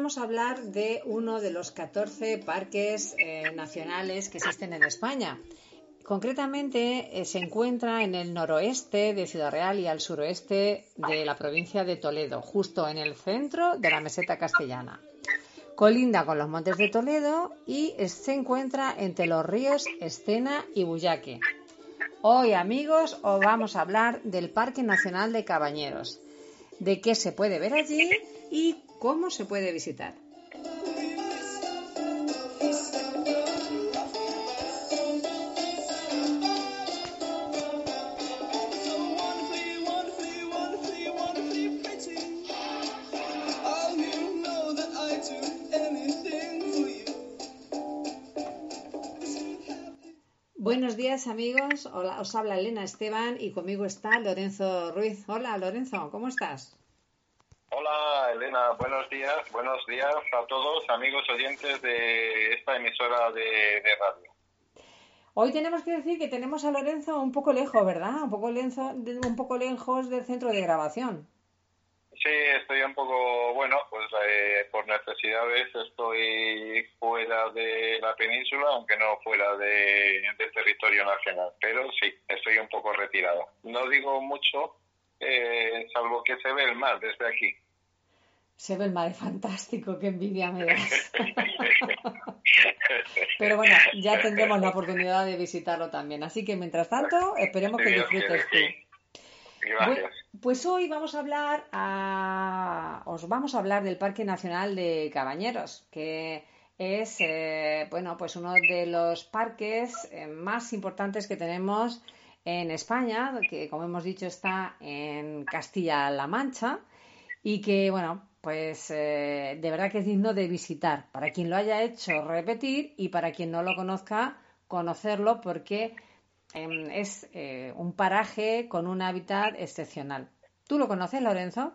Vamos a hablar de uno de los 14 parques eh, nacionales que existen en España. Concretamente eh, se encuentra en el noroeste de Ciudad Real y al suroeste de la provincia de Toledo, justo en el centro de la meseta castellana. Colinda con los Montes de Toledo y se encuentra entre los ríos Estena y Buyaque. Hoy, amigos, os vamos a hablar del Parque Nacional de Cabañeros, de qué se puede ver allí y cómo se puede visitar. Días amigos, os habla Elena Esteban y conmigo está Lorenzo Ruiz. Hola Lorenzo, ¿cómo estás? Hola Elena, buenos días, buenos días a todos amigos oyentes de esta emisora de, radio. Hoy tenemos que decir que tenemos a Lorenzo un poco lejos, ¿verdad? Un poco, un poco lejos del centro de grabación. Sí, estoy un poco, bueno, pues eh, por necesidades estoy fuera de la península, aunque no fuera de, del territorio nacional, pero sí, estoy un poco retirado. No digo mucho, eh, salvo que se ve el mar desde aquí. Se ve el mar, es fantástico, qué envidia me das. Pero bueno, ya tendremos la oportunidad de visitarlo también. Así que mientras tanto, esperemos que disfrutes tú. Gracias. Pues hoy vamos a hablar a... os vamos a hablar del Parque Nacional de Cabañeros, que es eh, bueno pues uno de los parques eh, más importantes que tenemos en España, que como hemos dicho está en Castilla-La Mancha y que bueno pues eh, de verdad que es digno de visitar. Para quien lo haya hecho repetir y para quien no lo conozca conocerlo porque Em, es eh, un paraje con un hábitat excepcional. ¿Tú lo conoces, Lorenzo?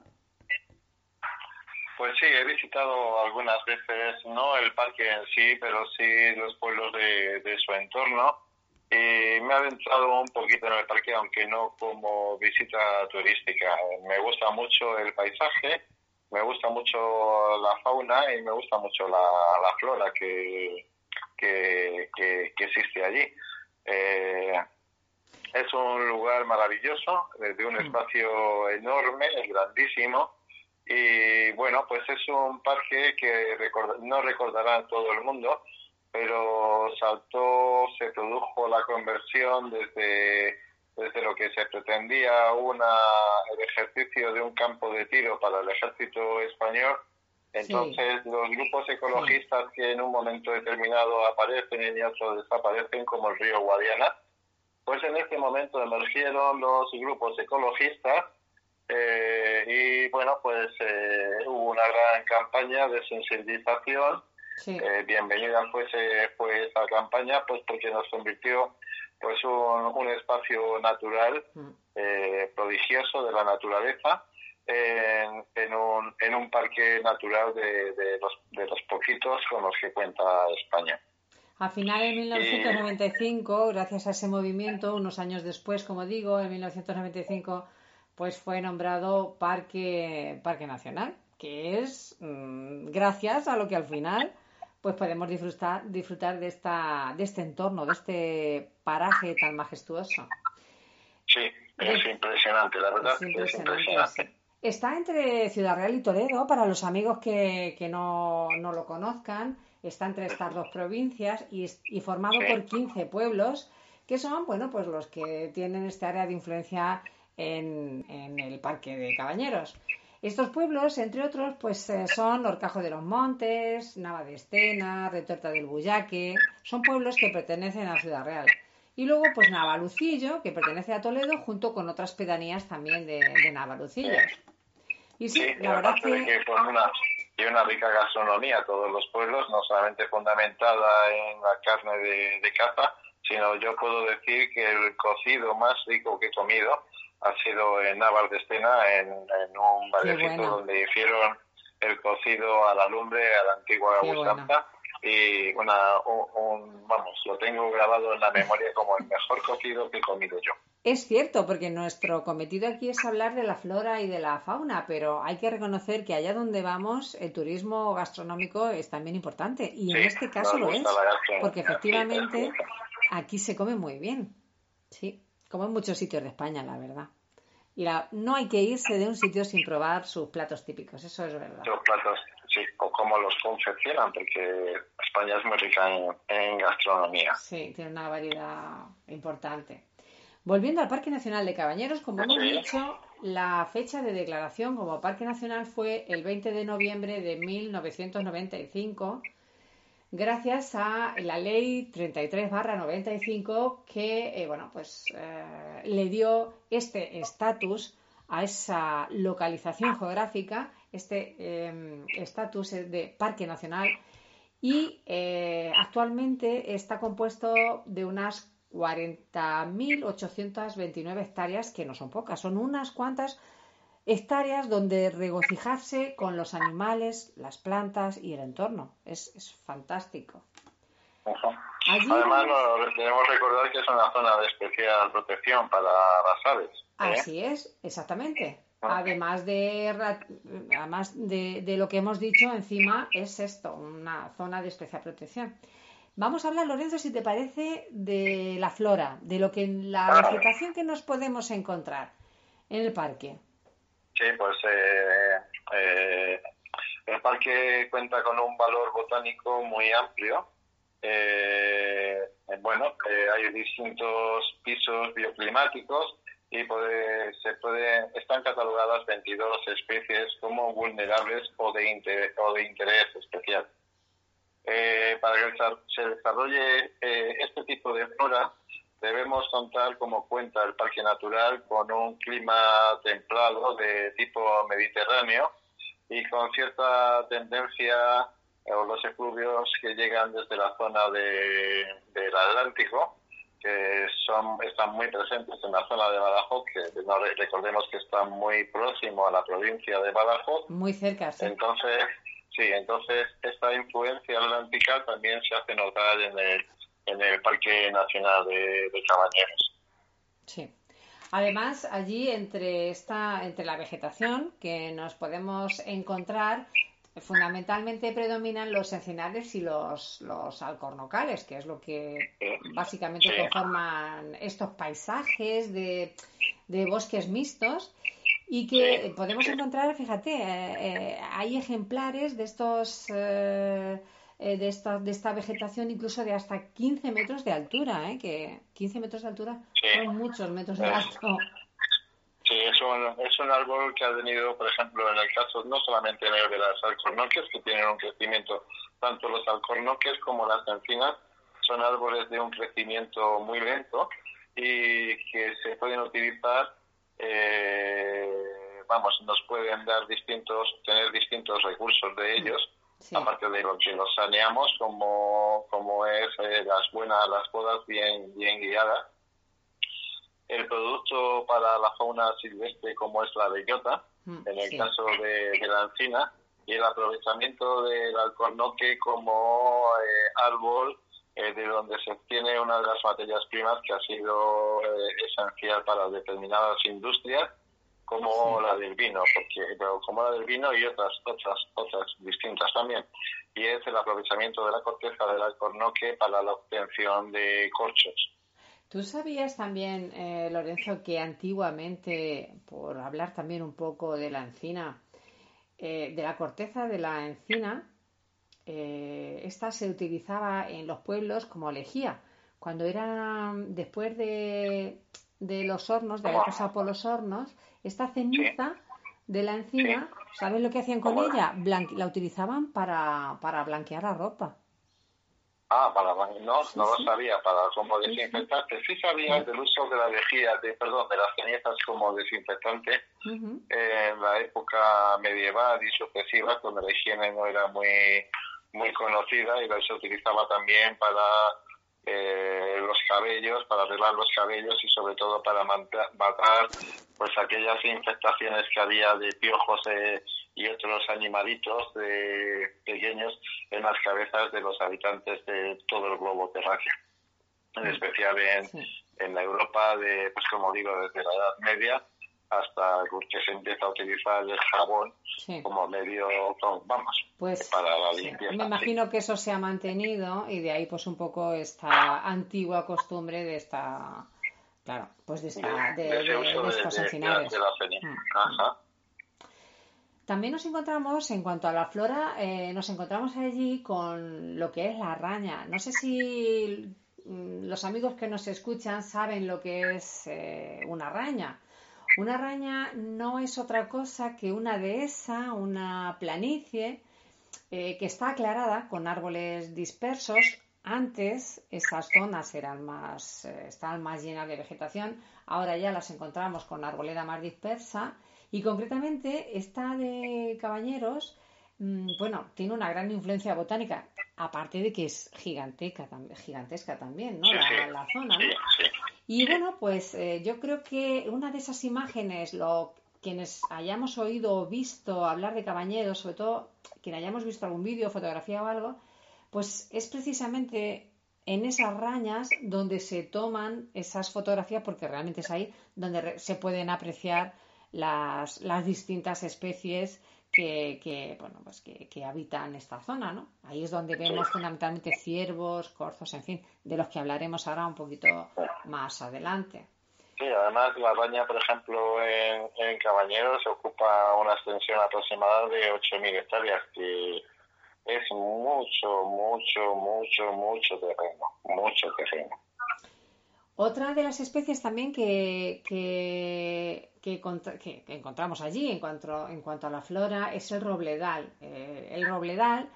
Pues sí, he visitado algunas veces, no el parque en sí, pero sí los pueblos de, su entorno. Y me ha adentrado un poquito en el parque, aunque no como visita turística. Me gusta mucho el paisaje, me gusta mucho la fauna y me gusta mucho la, flora que, que existe allí. Eh, es un lugar maravilloso, de un mm. espacio enorme, grandísimo, y bueno, pues es un parque que no recordará todo el mundo, pero saltó, se produjo la conversión desde, desde lo que se pretendía una, el ejercicio de un campo de tiro para el ejército español. Entonces, los grupos ecologistas que en un momento determinado aparecen y otros desaparecen, como el río Guadiana, pues en este momento emergieron los grupos ecologistas eh, y bueno, pues eh, hubo una gran campaña de sensibilización. Eh, bienvenida fue esa campaña, pues porque nos convirtió pues un, espacio natural mm. prodigioso de la naturaleza en, en, un, en un parque natural de, de, los, de los poquitos con los que cuenta España. A finales de 1995, gracias a ese movimiento, unos años después, como digo, en 1995, pues fue nombrado Parque, Parque Nacional, que es mm, gracias a lo que al final pues podemos disfrutar, disfrutar de, esta, de este entorno, de este paraje tan majestuoso. Sí, es impresionante, la verdad. Es impresionante. Está entre Ciudad Real y Toledo, para los amigos que, que no, no lo conozcan está entre estas dos provincias y, formado por 15 pueblos que son, bueno, pues los que tienen este área de influencia en, el Parque de Cabañeros. Estos pueblos, entre otros, pues eh, son Orcajo de los Montes, Nava de Estena, Retorta del Buyaque, son pueblos que pertenecen a Ciudad Real. Y luego, pues Navalucillo, que pertenece a Toledo, junto con otras pedanías también de, de Navalucillo. Y sí, la verdad que... que y una rica gastronomía todos los pueblos, no solamente fundamentada en la carne de, caza, sino yo puedo decir que el cocido más rico que he comido ha sido en Naval de Estena, en, un barrio donde hicieron el cocido a la lumbre, a la antigua Santa, y una, un, vamos, lo tengo grabado en la memoria como el mejor cocido que he comido yo. Es cierto, porque nuestro cometido aquí es hablar de la flora y de la fauna, pero hay que reconocer que allá donde vamos el turismo gastronómico es también importante y en este caso lo es, porque efectivamente aquí se come muy bien, sí, como en muchos sitios de España, la verdad. Y no hay que irse de un sitio sin probar sus platos típicos, eso es verdad. Los platos, sí, o cómo los confeccionan, porque España es muy rica en gastronomía. Sí, tiene una variedad importante. Volviendo al Parque Nacional de Cabañeros, como hemos dicho, la fecha de declaración como Parque Nacional fue el 20 de noviembre de 1995, gracias a la Ley 33/95 que, eh, bueno, pues eh, le dio este estatus a esa localización geográfica, este em, estatus de Parque Nacional y eh, actualmente está compuesto de unas 40.829 hectáreas, que no son pocas, son unas cuantas hectáreas donde regocijarse con los animales, las plantas y el entorno. Es, es fantástico. Además, debemos recordar que es una zona de especial protección para las aves. ¿eh? Así es, exactamente. Además de, además de, de lo que hemos dicho, encima es esto, una zona de especial protección. Vamos a hablar, Lorenzo, si te parece, de la flora, de lo que la vegetación que nos podemos encontrar en el parque. Sí, pues eh, eh, el parque cuenta con un valor botánico muy amplio. Eh, bueno, hay distintos pisos bioclimáticos y se puede, están catalogadas 22 especies como vulnerables o de, o de interés especial. Eh, para que se desarrolle eh, este tipo de flora, debemos contar, como cuenta el Parque Natural, con un clima templado de tipo mediterráneo y con cierta tendencia eh, o los efluvios que llegan desde la zona de, del Atlántico, que son están muy presentes en la zona de Badajoz, que recordemos que está muy próximo a la provincia de Badajoz. Muy cerca, sí. Entonces, Sí, entonces esta influencia atlántica también se hace notar en el, en el Parque Nacional de, Cabañeros. Sí. Además, allí entre esta, entre la vegetación que nos podemos encontrar, fundamentalmente predominan los encinares y los, los alcornocales, que es lo que básicamente conforman estos paisajes de, de bosques mixtos y que podemos encontrar, fíjate, eh, eh, hay ejemplares de estos eh, de esta de esta vegetación incluso de hasta 15 metros de altura, ¿eh? que 15 metros de altura son muchos metros de alto. Sí, es un, es un árbol que ha tenido, por ejemplo, en el caso no solamente de las alcornoques, que tienen un crecimiento, tanto los alcornoques como las encinas son árboles de un crecimiento muy lento y que se pueden utilizar eh, vamos, nos pueden dar distintos, tener distintos recursos de ellos, aparte de lo que los saneamos, como, como es eh, las buenas, las podas bien, bien guiadas. El producto para la fauna silvestre, como es la bellota, mm, en el caso de, la encina, y el aprovechamiento del alcornoque como eh, árbol eh, de donde se obtiene una de las materias primas que ha sido eh, esencial para determinadas industrias, como la del vino, porque como la del vino y otras otras otras distintas también. Y es el aprovechamiento de la corteza del alcornoque para la obtención de corchos. ¿Tú sabías también, eh, Lorenzo, que antiguamente, por hablar también un poco de la encina, de la corteza de la encina, eh, esta se utilizaba en los pueblos como lejía. Cuando era después de, de los hornos, de haber pasado por los hornos, esta ceniza de la encina, ¿sabes lo que hacían con ella? la utilizaban para, para blanquear la ropa. Ah, para no, no lo sabía, para como desinfectante. Sí sabía del uso de la lejía, de, perdón, de las cenizas como desinfectante. En la época medieval y sucesiva, cuando la higiene no era muy muy conocida y se utilizaba también para eh, los cabellos, para arreglar los cabellos y sobre todo para matar pues aquellas infestaciones que había de piojos eh, y otros animalitos de, pequeños en las cabezas de los habitantes de todo el globo terráqueo, en mm. especial en, en la Europa de, pues como digo, desde la Edad Media hasta que se empieza a utilizar el jabón como medio, vamos, pues, para la limpieza. Me imagino que eso se ha mantenido y de ahí pues un poco esta antigua costumbre de esta, claro, pues de, esta, de, de, estos encinares. También nos encontramos, en cuanto a la flora, eh, nos encontramos allí con lo que es la araña. No sé si mm, los amigos que nos escuchan saben lo que es eh, una araña. Una araña no es otra cosa que una dehesa, una planicie, eh, que está aclarada con árboles dispersos. Antes esas zonas eran más, estaban más llenas de vegetación, ahora ya las encontramos con arboleda más dispersa y concretamente esta de Cabañeros, mm, bueno, tiene una gran influencia botánica, aparte de que es gigantesca, gigantesca también, ¿no? La, zona, ¿no? Y bueno, pues eh, yo creo que una de esas imágenes, lo, quienes hayamos oído o visto hablar de Cabañeros, sobre todo quien hayamos visto algún vídeo, fotografía o algo, pues es precisamente en esas rañas donde se toman esas fotografías, porque realmente es ahí donde se pueden apreciar las, las distintas especies que, que bueno, pues que, que, habitan esta zona, ¿no? Ahí es donde vemos fundamentalmente ciervos, corzos, en fin, de los que hablaremos ahora un poquito más adelante. Sí, además la baña, por ejemplo, en, en Cabañeros ocupa una extensión aproximada de 8.000 hectáreas, que es mucho, mucho, mucho, mucho terreno, mucho terreno. Otra de las especies también que, encontramos allí en cuanto, en cuanto a la flora es el robledal. Eh, el robledal,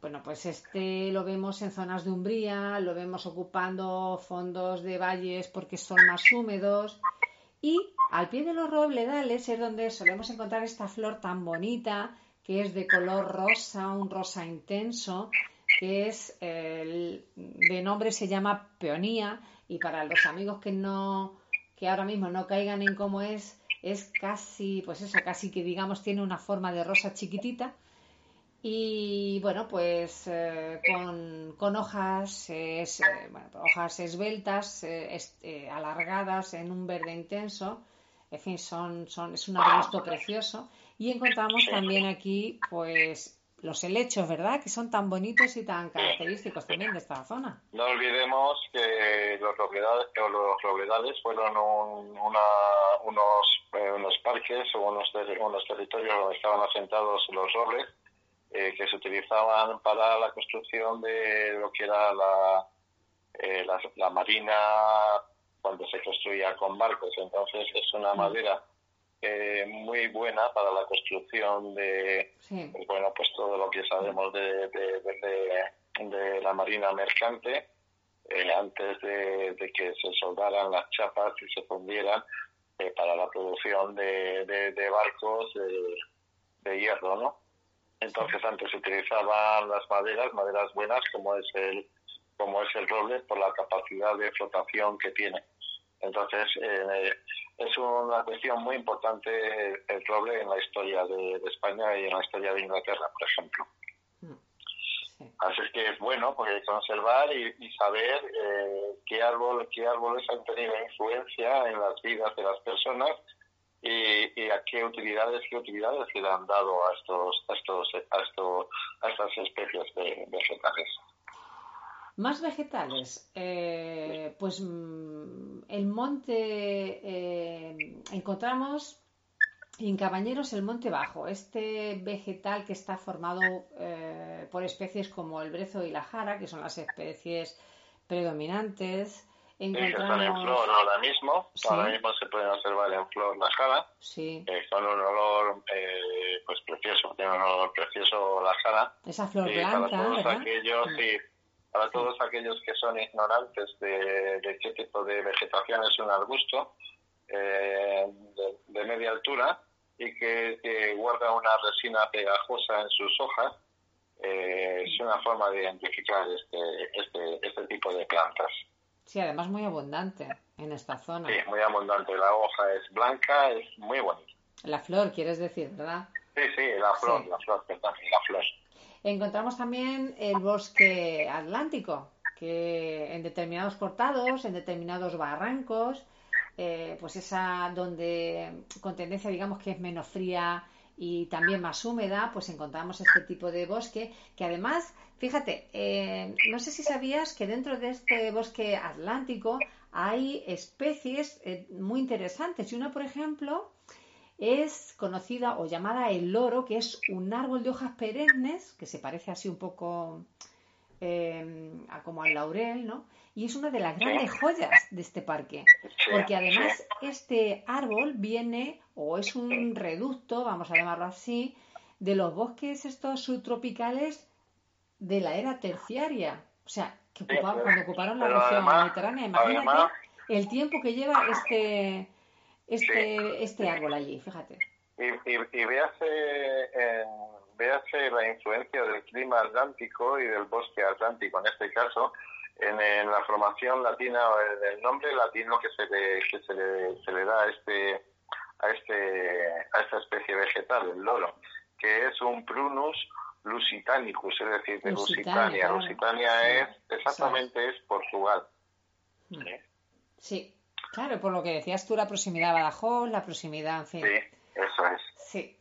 bueno, pues este lo vemos en zonas de umbría, lo vemos ocupando fondos de valles porque son más húmedos. Y al pie de los robledales es donde solemos encontrar esta flor tan bonita, que es de color rosa, un rosa intenso, que es, de nombre se llama peonía y para los amigos que no que ahora mismo no caigan en cómo es es casi pues eso casi que digamos tiene una forma de rosa chiquitita. Y bueno pues eh, con, hojas es, eh, bueno, hojas esbeltas eh, alargadas en un verde intenso. En fin son son es un arbusto precioso. Y encontramos también aquí pues los helechos, ¿verdad? Que son tan bonitos y tan característicos también de esta zona. No olvidemos que los robledales, los robledales fueron unos, eh, unos parques o unos, unos territorios donde estaban asentados los robles eh, que se utilizaban para la construcción de lo que era la, eh, la marina cuando se construía con barcos. Entonces es una mm. madera eh, muy buena para la construcción de bueno pues todo lo que sabemos de, de, la marina mercante eh, antes de, que se soldaran las chapas y se fundieran eh, para la producción de, barcos de, hierro no entonces antes se utilizaban las maderas maderas buenas como es el como es el roble por la capacidad de flotación que tiene entonces es una cuestión muy importante el roble en la historia de, España y en la historia de Inglaterra, por ejemplo. Mm, Así es que es bueno porque conservar y, saber eh, qué árbol, qué árboles han tenido influencia en las vidas de las personas y, a qué utilidades, qué utilidades le han dado a estos, a estos, a estos, a estas especies de vegetales. Más vegetales, eh, pues mm, el monte, eh, encontramos en Cabañeros el monte bajo, este vegetal que está formado eh, por especies como el brezo y la jara, que son las especies predominantes. Encontramos... están en flor ahora mismo, ahora mismo se pueden observar en flor la jara, sí. con un olor pues precioso, tiene un olor precioso la jara. Esa flor blanca, ¿verdad? Para todos aquellos que son ignorantes de, qué tipo de vegetación es un arbusto eh, de, media altura y que, guarda una resina pegajosa en sus hojas, eh, es una forma de identificar este, este, este tipo de plantas. Sí, además muy abundante en esta zona. Sí, muy abundante. La hoja es blanca, es muy bonita. La flor, quieres decir, ¿verdad? Sí, sí, la flor, la flor, perdón, la flor. Encontramos también el bosque atlántico, que en determinados cortados, en determinados barrancos, eh, pues esa donde con tendencia digamos que es menos fría y también más húmeda, pues encontramos este tipo de bosque que además, fíjate, eh, no sé si sabías que dentro de este bosque atlántico hay especies eh, muy interesantes. Y una, por ejemplo, es conocida o llamada el loro, que es un árbol de hojas perennes, que se parece así un poco eh, a como al laurel, ¿no? Y es una de las grandes joyas de este parque, porque además este árbol viene, o es un reducto, vamos a llamarlo así, de los bosques estos subtropicales de la era terciaria. O sea, que cuando ocuparon la región mediterránea, imagínate el tiempo que lleva este este, este árbol allí, fíjate. Y, y, y véase, véase la influencia del clima atlántico y del bosque atlántico, en este caso, en, la formación latina, el nombre latino que se le, que se le, se le da a este a este a esta especie vegetal, el loro, que es un Prunus lusitanicus, es decir, de Lusitania. Lusitania, es exactamente es Portugal. Hmm. sí. Claro, por lo que decías tú, la proximidad a Badajoz, la proximidad, en fin. Sí, eso es. Sí.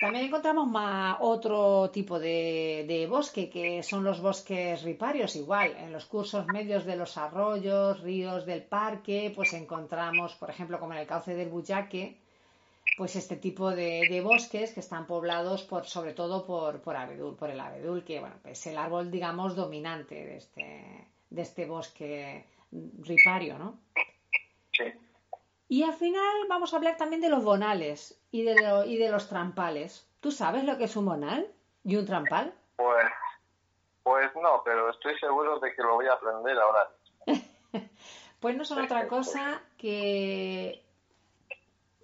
También encontramos más otro tipo de, bosque, que son los bosques riparios, igual. En los cursos medios de los arroyos, ríos del parque, pues encontramos, por ejemplo, como en el cauce del Buyaque, pues este tipo de, bosques que están poblados por, sobre todo por, por abedul, por el abedul, que bueno, es el árbol, digamos, dominante de este, de este bosque ripario, ¿no? Y al final vamos a hablar también de los bonales y de, y de los trampales. ¿Tú sabes lo que es un bonal y un trampal? Pues, pues no, pero estoy seguro de que lo voy a aprender ahora. pues no son otra cosa que,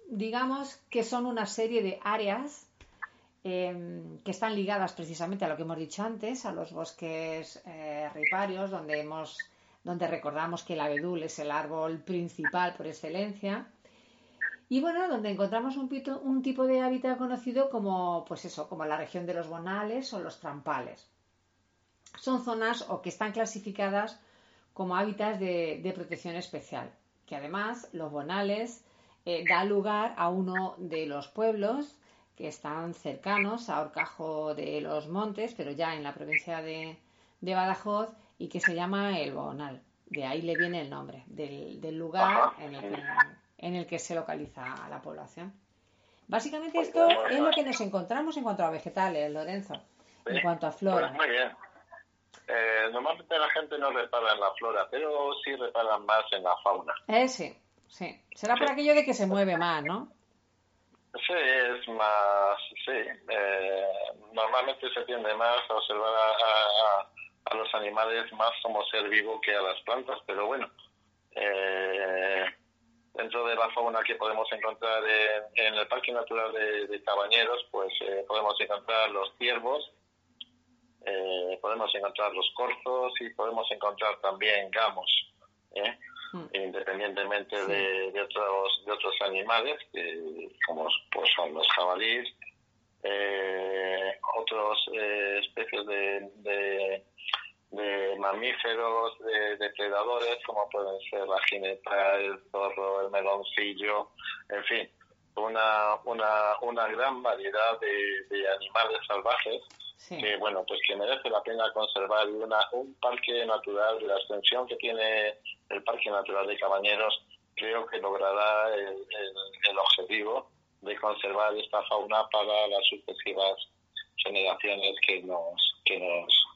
digamos, que son una serie de áreas em, que están ligadas precisamente a lo que hemos dicho antes, a los bosques eh, riparios, donde hemos donde recordamos que el abedul es el árbol principal por excelencia. Y bueno, donde encontramos un, tipo de hábitat conocido como, pues eso, como la región de los bonales o los trampales. Son zonas o que están clasificadas como hábitats de, protección especial, que además los bonales eh, da lugar a uno de los pueblos que están cercanos a Orcajo de los Montes, pero ya en la provincia de Badajoz, y que se llama el Bonal. De ahí le viene el nombre, del, del lugar en el, que, en el que se localiza la población. Básicamente esto es lo que nos encontramos en cuanto a vegetales, Lorenzo, en cuanto a flora. Pues muy bien. Eh, normalmente la gente no repara en la flora, pero sí reparan más en la fauna. Eh, sí, sí. Será por aquello de que se mueve más, ¿no? Sí, es más, sí. Eh, normalmente se tiende más a observar a, a los animales más como ser vivo que a las plantas, pero bueno, eh, dentro de la fauna que podemos encontrar en, el Parque Natural de, Cabañeros, pues eh, podemos encontrar los ciervos, eh, podemos encontrar los corzos y podemos encontrar también gamos, mm. independientemente de, otros de otros animales, como pues, son los jabalíes, otras especies de de mamíferos, de depredadores, como pueden ser la jineta, el zorro, el meloncillo, en fin, una, una, una gran variedad de, animales salvajes que, bueno, pues que merece la pena conservar. Una, un parque natural, la extensión que tiene el Parque Natural de Cabañeros, creo que logrará el, el objetivo de conservar esta fauna para las sucesivas generaciones que nos, que nos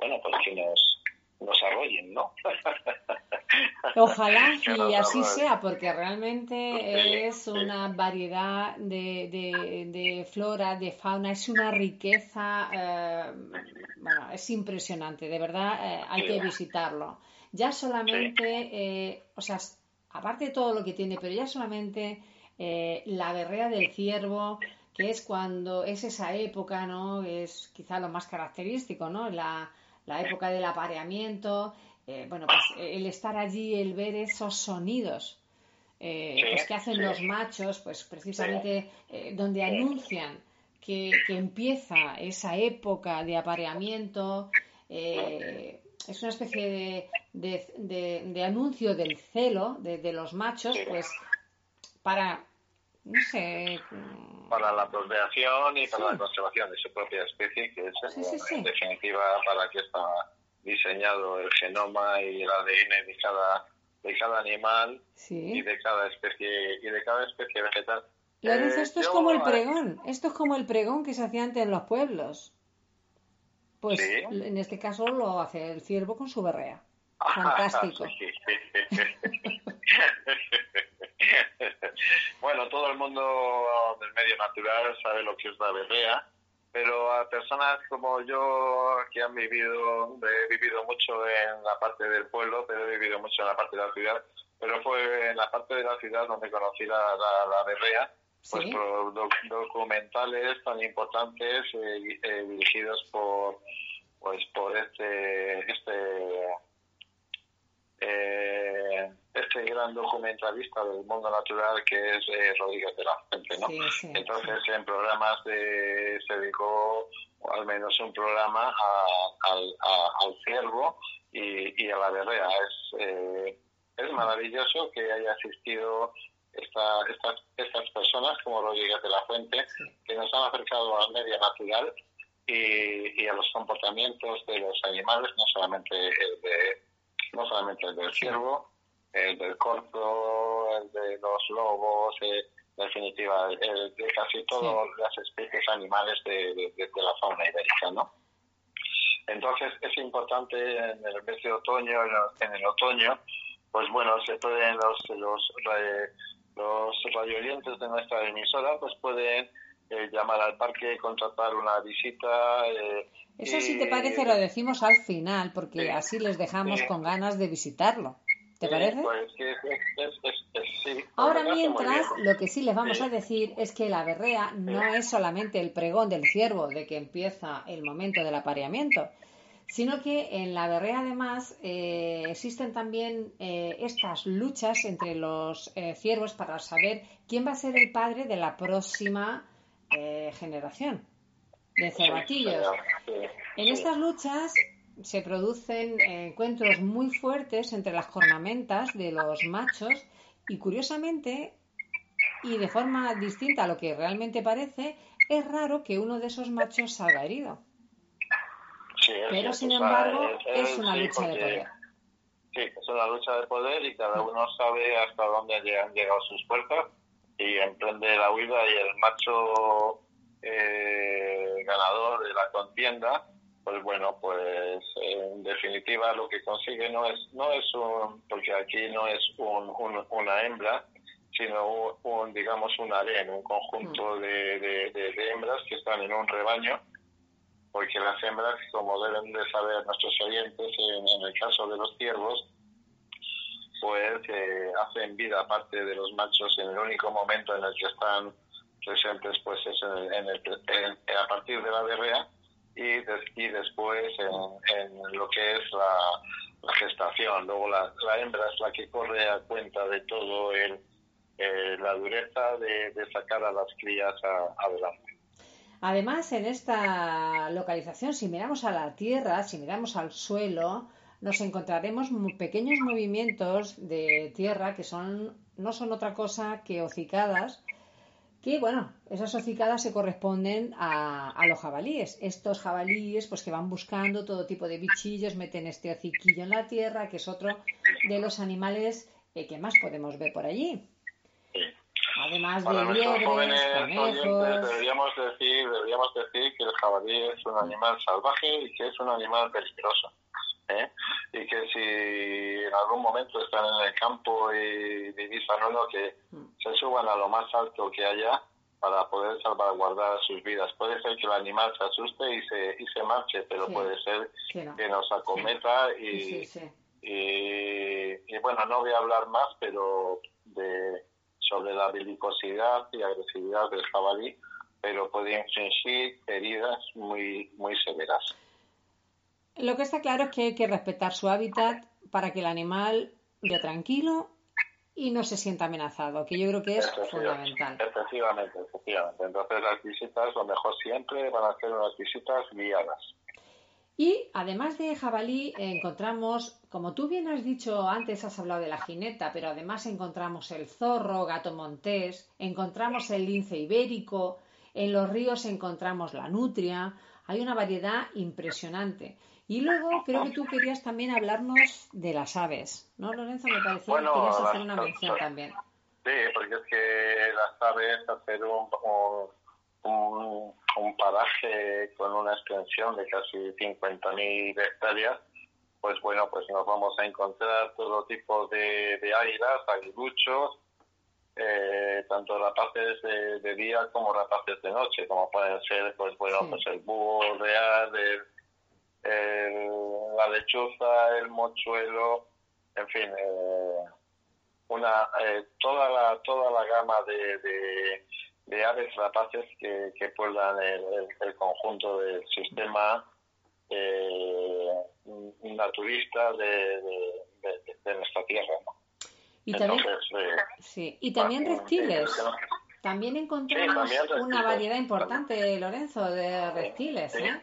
bueno, pues que nos, nos arrollen, ¿no? Ojalá y así sea, porque realmente es una variedad de, de, flora, de fauna, es una riqueza, eh, bueno, es impresionante, de verdad eh, hay que visitarlo. Ya solamente, eh, o sea, aparte de todo lo que tiene, pero ya solamente la berrea del ciervo, que es cuando es esa época, ¿no? Es quizá lo más característico, ¿no? La, la época del apareamiento, eh, bueno, pues eh, el estar allí, el ver esos sonidos eh, pues, que hacen los machos, pues precisamente donde anuncian que, empieza esa época de apareamiento, eh, es una especie de, anuncio del celo de, los machos, pues para, no sé... Para la procreación y para la conservación de su propia especie, que es en definitiva para que está diseñado el genoma y el ADN de cada de cada animal y de cada especie y de cada especie vegetal. Eh, esto es como el pregón, esto es como el pregón que se hacía antes en los pueblos. Pues en este caso lo hace el ciervo con su berrea. Fantástico. bueno, todo el mundo del medio natural sabe lo que es la berrea pero a personas como yo que han vivido, he vivido mucho en la parte del pueblo, pero he vivido mucho en la parte de la ciudad, pero fue en la parte de la ciudad donde conocí la, la, berrea, pues por documentales tan importantes eh, eh, dirigidos por pues por este este eh, este gran documentalista del mundo natural que es eh, Rodríguez de la Fuente, ¿no? Entonces en programas de, se dedicó al menos un programa al ciervo y, a la berrea. Es, eh, es maravilloso que haya asistido esta, estas, estas personas como Rodríguez de la Fuente que nos han acercado al medio natural y, y a los comportamientos de los animales, no solamente el de no solamente el del ciervo, el del corto, el de los lobos, eh, en definitiva, el de casi todas las especies animales de, la fauna ibérica, ¿no? Entonces es importante en el mes de otoño, en el otoño, pues bueno, se pueden los los los radioyentes de nuestra emisora, pues pueden eh, llamar al parque, contratar una visita. Eh, Eso si te parece lo decimos al final, porque así les dejamos con ganas de visitarlo. ¿Te parece? Pues, Ahora mientras, lo que sí les vamos a decir es que la berrea no es solamente el pregón del ciervo de que empieza el momento del apareamiento, sino que en la berrea además eh, existen también eh, estas luchas entre los eh, ciervos para saber quién va a ser el padre de la próxima generación de cervatillos. En estas luchas se producen encuentros muy fuertes entre las cornamentas de los machos y curiosamente y de forma distinta a lo que realmente parece, es raro que uno de esos machos salga herido. Pero sin embargo es, una lucha de poder. Sí, es una lucha de poder y cada uno sabe hasta dónde han llegado sus fuerzas y emprende la huida y el macho eh, ganador de la contienda pues bueno, pues en definitiva lo que consigue no es, no es un, porque aquí no es un, una hembra, sino un, digamos un harén, un conjunto mm. de, de, hembras que están en un rebaño, porque las hembras, como deben de saber nuestros oyentes, en, el caso de los ciervos, pues eh, hacen vida aparte de los machos en el único momento en el que están presentes, pues es en, el, a partir de la berrea y, y después en, lo que es la, gestación. Luego la, hembra es la que corre a cuenta de todo el, eh, la dureza de, sacar a las crías adelante. Además, en esta localización, si miramos a la tierra, si miramos al suelo, nos encontraremos pequeños movimientos de tierra que son no son otra cosa que hocicadas que bueno, esas hocicadas se corresponden a, los jabalíes. Estos jabalíes, pues que van buscando todo tipo de bichillos, meten este hociquillo en la tierra, que es otro de los animales eh, que más podemos ver por allí. Además de liebres, conejos... Deberíamos decir, deberíamos decir que el jabalí es un animal salvaje y que es un animal peligroso. ¿Eh? y que si en algún momento están en el campo y divisan uno, que mm. se suban a lo más alto que haya para poder salvaguardar sus vidas. Puede ser que el animal se asuste y se, y se marche, pero puede ser que nos acometa y, y, bueno, no voy a hablar más, pero de sobre la belicosidad y agresividad del jabalí, pero puede infligir heridas muy, muy severas. Lo que está claro es que hay que respetar su hábitat para que el animal viva tranquilo y no se sienta amenazado, que yo creo que es fundamental. Efectivamente, efectivamente. Entonces las visitas, lo mejor siempre van a ser unas visitas guiadas. Y además de jabalí encontramos, como tú bien has dicho antes, has hablado de la jineta, pero además encontramos el zorro, gato montés, encontramos el lince ibérico, en los ríos encontramos la nutria, hay una variedad impresionante. Y luego creo que tú querías también hablarnos de las aves, ¿no, Lorenzo? Me parecía que querías hacer una mención también. Sí, porque es que las aves, hacer un, un, paraje con una extensión de casi 50.000 hectáreas, pues bueno, pues nos vamos a encontrar todo tipo de, de águilas, aguiluchos, eh, tanto rapaces de, de, día como rapaces de noche, como pueden ser, pues bueno, pues el búho real, el la lechuza, el mochuelo, en fin, eh, una eh, toda la toda la gama de, de, aves rapaces que, que pueblan el, conjunto del sistema eh, naturista de, de, nuestra tierra. Y también, sí. y también reptiles. También encontramos una variedad importante, Lorenzo, de reptiles. ¿eh?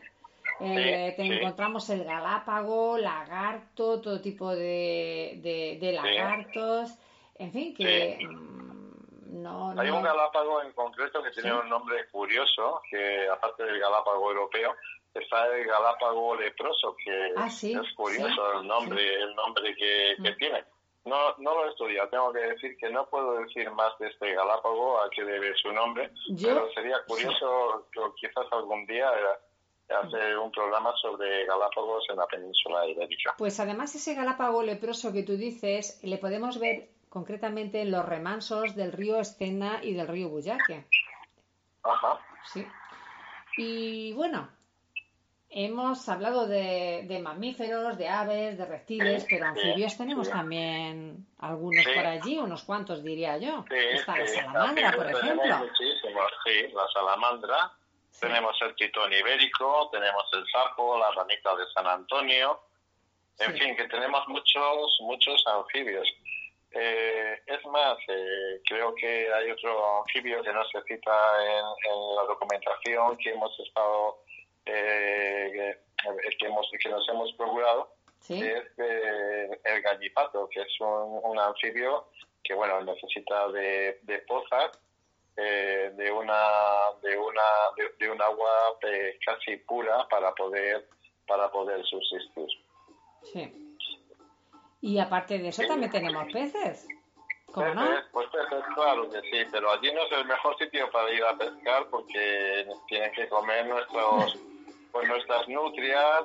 Eh, te encontramos el galápago, lagarto, todo tipo de, de, lagartos, en fin, que mm, no, Hay un galápago en concreto que tiene un nombre curioso, que aparte del galápago europeo, está el galápago leproso, que ah, es curioso el nombre, el nombre que, que mm. tiene. No, no lo he estudiado, tengo que decir que no puedo decir más de este galápago a qué debe su nombre, pero sería curioso que quizás algún día hacer un programa sobre Galápagos en la península ibérica. Pues además ese Galápago leproso que tú dices, le podemos ver concretamente en los remansos del río Escena y del río Buyaque. Ajá. Sí. Y bueno, hemos hablado de, mamíferos, de aves, de reptiles, pero anfibios tenemos también algunos por allí, unos cuantos diría yo. Está la salamandra, por ejemplo. Sí, la salamandra tenemos el titón ibérico, tenemos el sapo, la ranita de San Antonio, en fin, que tenemos muchos, muchos anfibios. Eh, es más, eh, creo que hay otro anfibio que no se cita en, la documentación que hemos estado, eh, que, hemos, que nos hemos procurado, es el gallipato, que es un, anfibio que, bueno, necesita de, de pozas eh, de una de una de, un agua eh, casi pura para poder para poder subsistir. Sí. Y aparte de eso también tenemos peces. ¿Cómo no? Pues peces, claro que sí, pero allí no es el mejor sitio para ir a pescar porque tienen que comer nuestros pues nuestras nutrias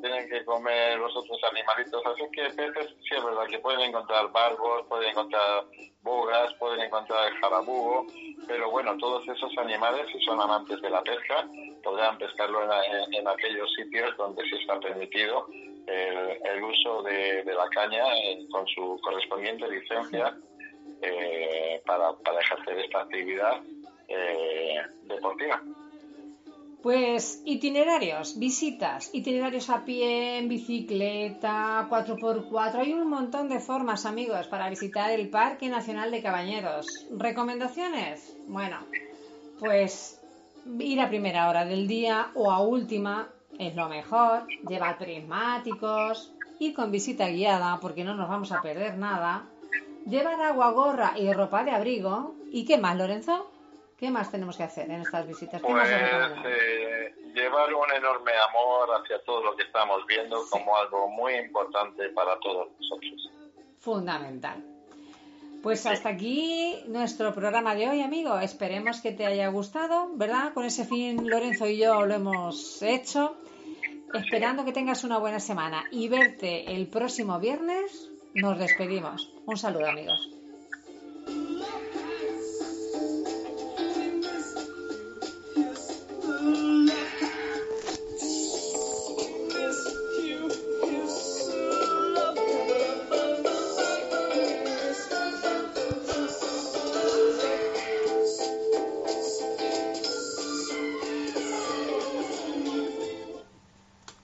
tienen que comer los otros animalitos. Así que peces, sí es verdad que pueden encontrar barbos, pueden encontrar bogas, pueden encontrar jarabugo, pero bueno, todos esos animales, si son amantes de la pesca, podrán pescarlo en, aquellos sitios donde sí está permitido el, uso de, la caña eh, con su correspondiente licencia eh, para, para ejercer esta actividad eh, deportiva. Pues itinerarios, visitas, itinerarios a pie, en bicicleta, 4x4. Hay un montón de formas, amigos, para visitar el Parque Nacional de Cabañeros. ¿Recomendaciones? Bueno, pues ir a primera hora del día o a última es lo mejor. Llevar prismáticos, ir con visita guiada porque no nos vamos a perder nada. Llevar agua, gorra y ropa de abrigo. ¿Y qué más, Lorenzo? ¿Qué más tenemos que hacer en estas visitas? pues eh, llevar un enorme amor hacia todo lo que estamos viendo como algo muy importante para todos nosotros. Fundamental. Pues hasta aquí nuestro programa de hoy, amigo. Esperemos que te haya gustado, ¿verdad? Con ese fin, Lorenzo y yo lo hemos hecho. Esperando que tengas una buena semana y verte el próximo viernes, nos despedimos. Un saludo, amigos.